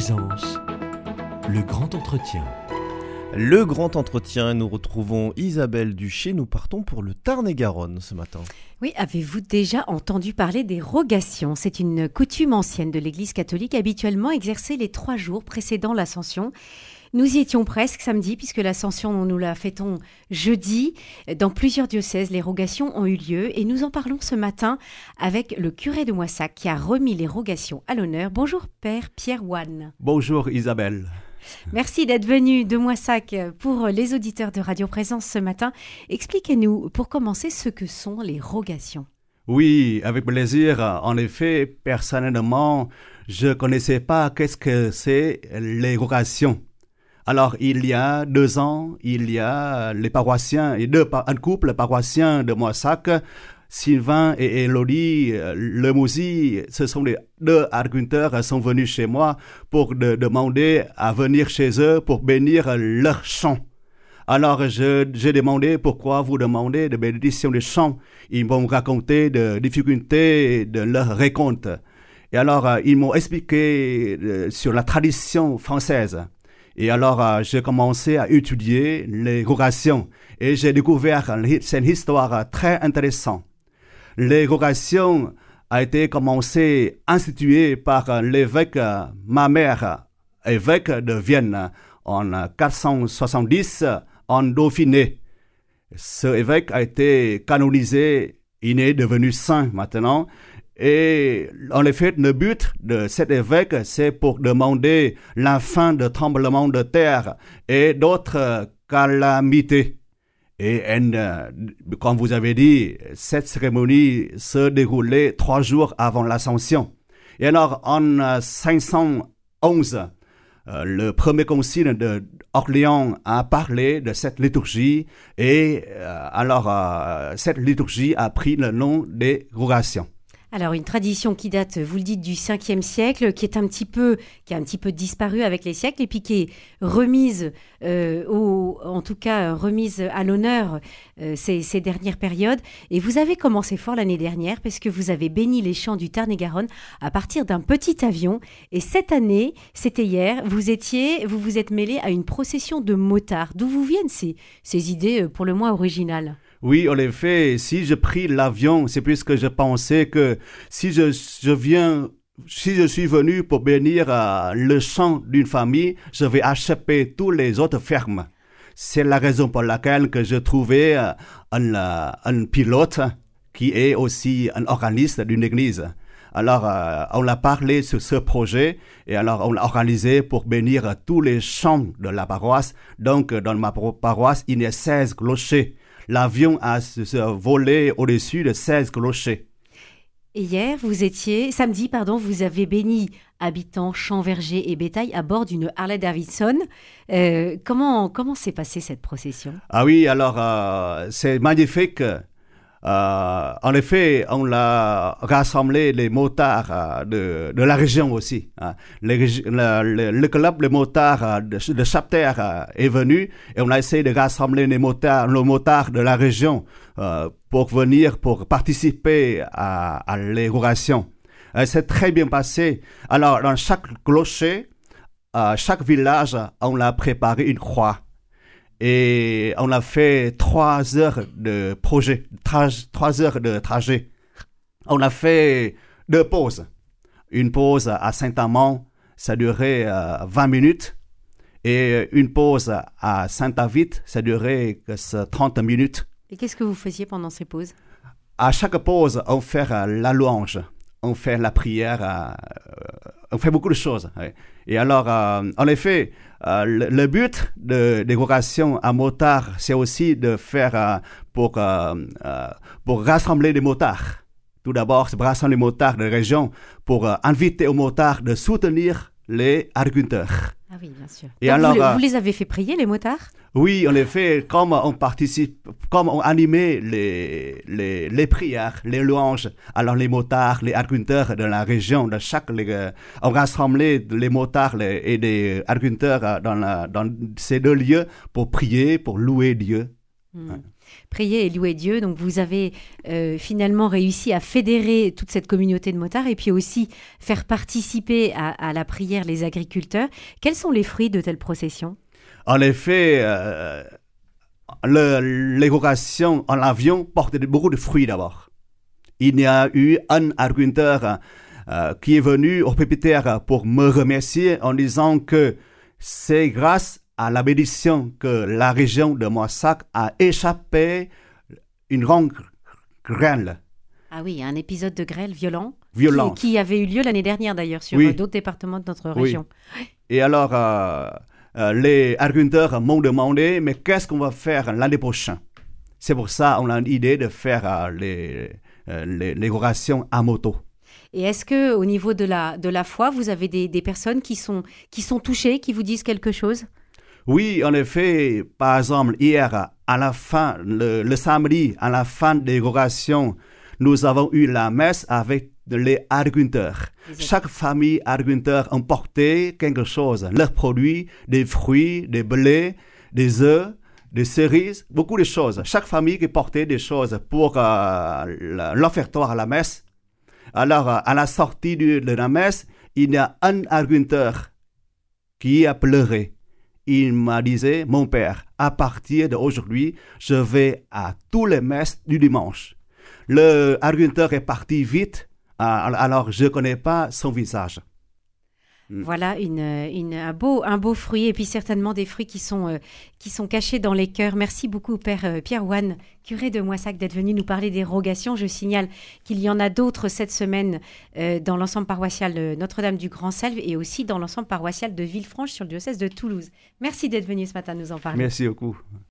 Présence, le grand entretien. Le grand entretien, nous retrouvons Isabelle Duché. Nous partons pour le Tarn-et-Garonne ce matin. Oui, avez-vous déjà entendu parler des rogations? C'est une coutume ancienne de l'Église catholique, habituellement exercée les trois jours précédant l'Ascension. Nous y étions presque samedi, puisque l'Ascension, nous la fêtons jeudi. Dans plusieurs diocèses, les rogations ont eu lieu et nous en parlons ce matin avec le curé de Moissac qui a remis les rogations à l'honneur. Bonjour Père Pierre Wann. Bonjour Isabelle. Merci d'être venu de Moissac pour les auditeurs de Radio Présence ce matin. Expliquez-nous, pour commencer, ce que sont les rogations. Oui, avec plaisir. En effet, personnellement, je ne connaissais pas qu'est-ce que c'est les rogations. Alors, il y a deux ans, il y a les paroissiens, et deux, un couple paroissien de Moissac, Sylvain et Elodie euh, Lemouzy, ce sont les deux agriculteurs sont venus chez moi pour demander à venir chez eux pour bénir leur champ. Alors, j'ai demandé pourquoi vous demandez de bénédiction des champs. Ils m'ont raconté des difficultés de leur récolte. Et alors, euh, ils m'ont expliqué euh, sur la tradition française. Et alors, euh, j'ai commencé à étudier les et j'ai découvert cette histoire très intéressante. Les a été commencé, instituée par l'évêque ma mère, évêque de Vienne, en 470 en Dauphiné. Ce évêque a été canonisé, il est devenu saint maintenant, et en effet, le but de cet évêque, c'est pour demander la fin de tremblements de terre et d'autres calamités. Et euh, comme vous avez dit, cette cérémonie se déroulait trois jours avant l'ascension. Et alors, en 511, euh, euh, le premier concile de Orléans a parlé de cette liturgie et alors cette liturgie a pris le nom des rogations. Alors une tradition qui date, vous le dites, du 5e siècle, qui est un petit peu, qui a un petit peu disparu avec les siècles, et puis qui est remise, euh, en tout cas remise à l'honneur euh, ces, ces, dernières périodes. Et vous avez commencé fort l'année dernière, parce que vous avez béni les champs du Tarn-et-Garonne à partir d'un petit avion. Et cette année, c'était hier, vous étiez, vous vous êtes mêlé à une procession de motards. D'où vous viennent ces, ces idées euh, pour le moins originales? Oui, en effet, si je pris l'avion, c'est puisque je pensais que si je, je viens si je suis venu pour bénir euh, le champ d'une famille, je vais acheter tous les autres fermes. C'est la raison pour laquelle que je trouvais euh, un, euh, un, pilote qui est aussi un organiste d'une église. Alors, on a parlé sur ce projet et alors on l'a organisé pour bénir tous les champs de la paroisse. Donc, dans ma paroisse, il y a 16 clochers l'avion a volé au-dessus de 16 clochers. Hier, vous étiez, samedi, pardon, vous avez béni habitants, champs, vergers et bétail à bord d'une Harley Davidson. Euh, comment comment s'est passée cette procession? Ah oui, alors euh, c'est magnifique. Euh, en effet, on a rassemblé les motards euh, de, la région aussi. Hein. le, club les motards euh, de, de Chapter est venu et on a essayé de rassembler les motards, les motards de la région pour venir, pour participer à, à. C'est très bien passé. Alors, dans chaque clocher, chaque village, on a préparé une croix. Et on a fait trois heures de projet, trois heures de trajet. On a fait deux pauses. Une pause à Saint-Amand, ça durait 20 euh, minutes. Et une pause à Saint-David, ça durait 30 minutes. Et qu'est-ce que vous faisiez pendant ces pauses? À chaque pause, on fait euh, la louange, on fait la prière, euh, on fait beaucoup de choses. Et alors, en effet, euh, le, but de l'évocation à motard, c'est aussi de faire euh, pour, euh, pour rassembler les motards. Tout d'abord, c'est rassembler les motards de la région pour inviter aux motards de soutenir les agriculteurs. Ah oui, bien sûr. Et alors, vous, les avez fait prier, les motards? Oui, en effet, comme on participe, comme on animait les, les, les prières, les louanges, alors les motards, les agriculteurs de la région, de chaque, les, on rassemblait les motards et les agriculteurs dans, dans ces deux lieux pour prier, pour louer Dieu. Hmm. Prier et louer Dieu. Donc vous avez euh, finalement réussi à fédérer toute cette communauté de motards et puis aussi faire participer à, la prière les agriculteurs. Quels sont les fruits de telle procession En effet, euh, l'évocation en avion porte beaucoup de fruits d'abord. Il y a eu un euh, qui est venu au pépitaire pour me remercier en disant que c'est grâce à la bénédiction que la région de Moissac a échappé une grande grêle. Ah oui, un épisode de grêle violent. Violent. Qui, avait eu lieu l'année dernière d'ailleurs sur d'autres départements de notre région. Et alors, euh, euh, les agriculteurs m'ont demandé, mais qu'est-ce qu'on va faire l'année prochaine? C'est pour ça qu'on a l'idée de faire les, les, orations à moto. Et est-ce que au niveau de la, de la foi, vous avez des, des personnes qui sont, qui sont touchées, qui vous disent quelque chose? Oui, en effet, par exemple, hier, à la fin, le, samedi, à la fin des orations, nous avons eu la messe avec les agriculteurs. Chaque famille agriculteur emportait quelque chose, leurs produits, des fruits, des blés, des œufs, des cerises, beaucoup de choses. Chaque famille qui portait des choses pour euh, l'offertoire à la messe. Alors, à la sortie de, la messe, il y a un agriculteur qui a pleuré il m'a dit, mon père, à partir d'aujourd'hui, je vais à tous les messes du dimanche. Le argumenteur est parti vite, alors je ne connais pas son visage. Mm. Voilà une, un, beau, un beau fruit et puis certainement des fruits qui sont, euh, qui sont cachés dans les cœurs. Merci beaucoup, Père euh, Pierre Wann, curé de Moissac, d'être venu nous parler des rogations. Je signale qu'il y en a d'autres cette semaine euh, dans l'ensemble paroissial de Notre-Dame du Grand Selve et aussi dans l'ensemble paroissial de Villefranche sur le diocèse de Toulouse. Merci d'être venu ce matin nous en parler. Merci beaucoup.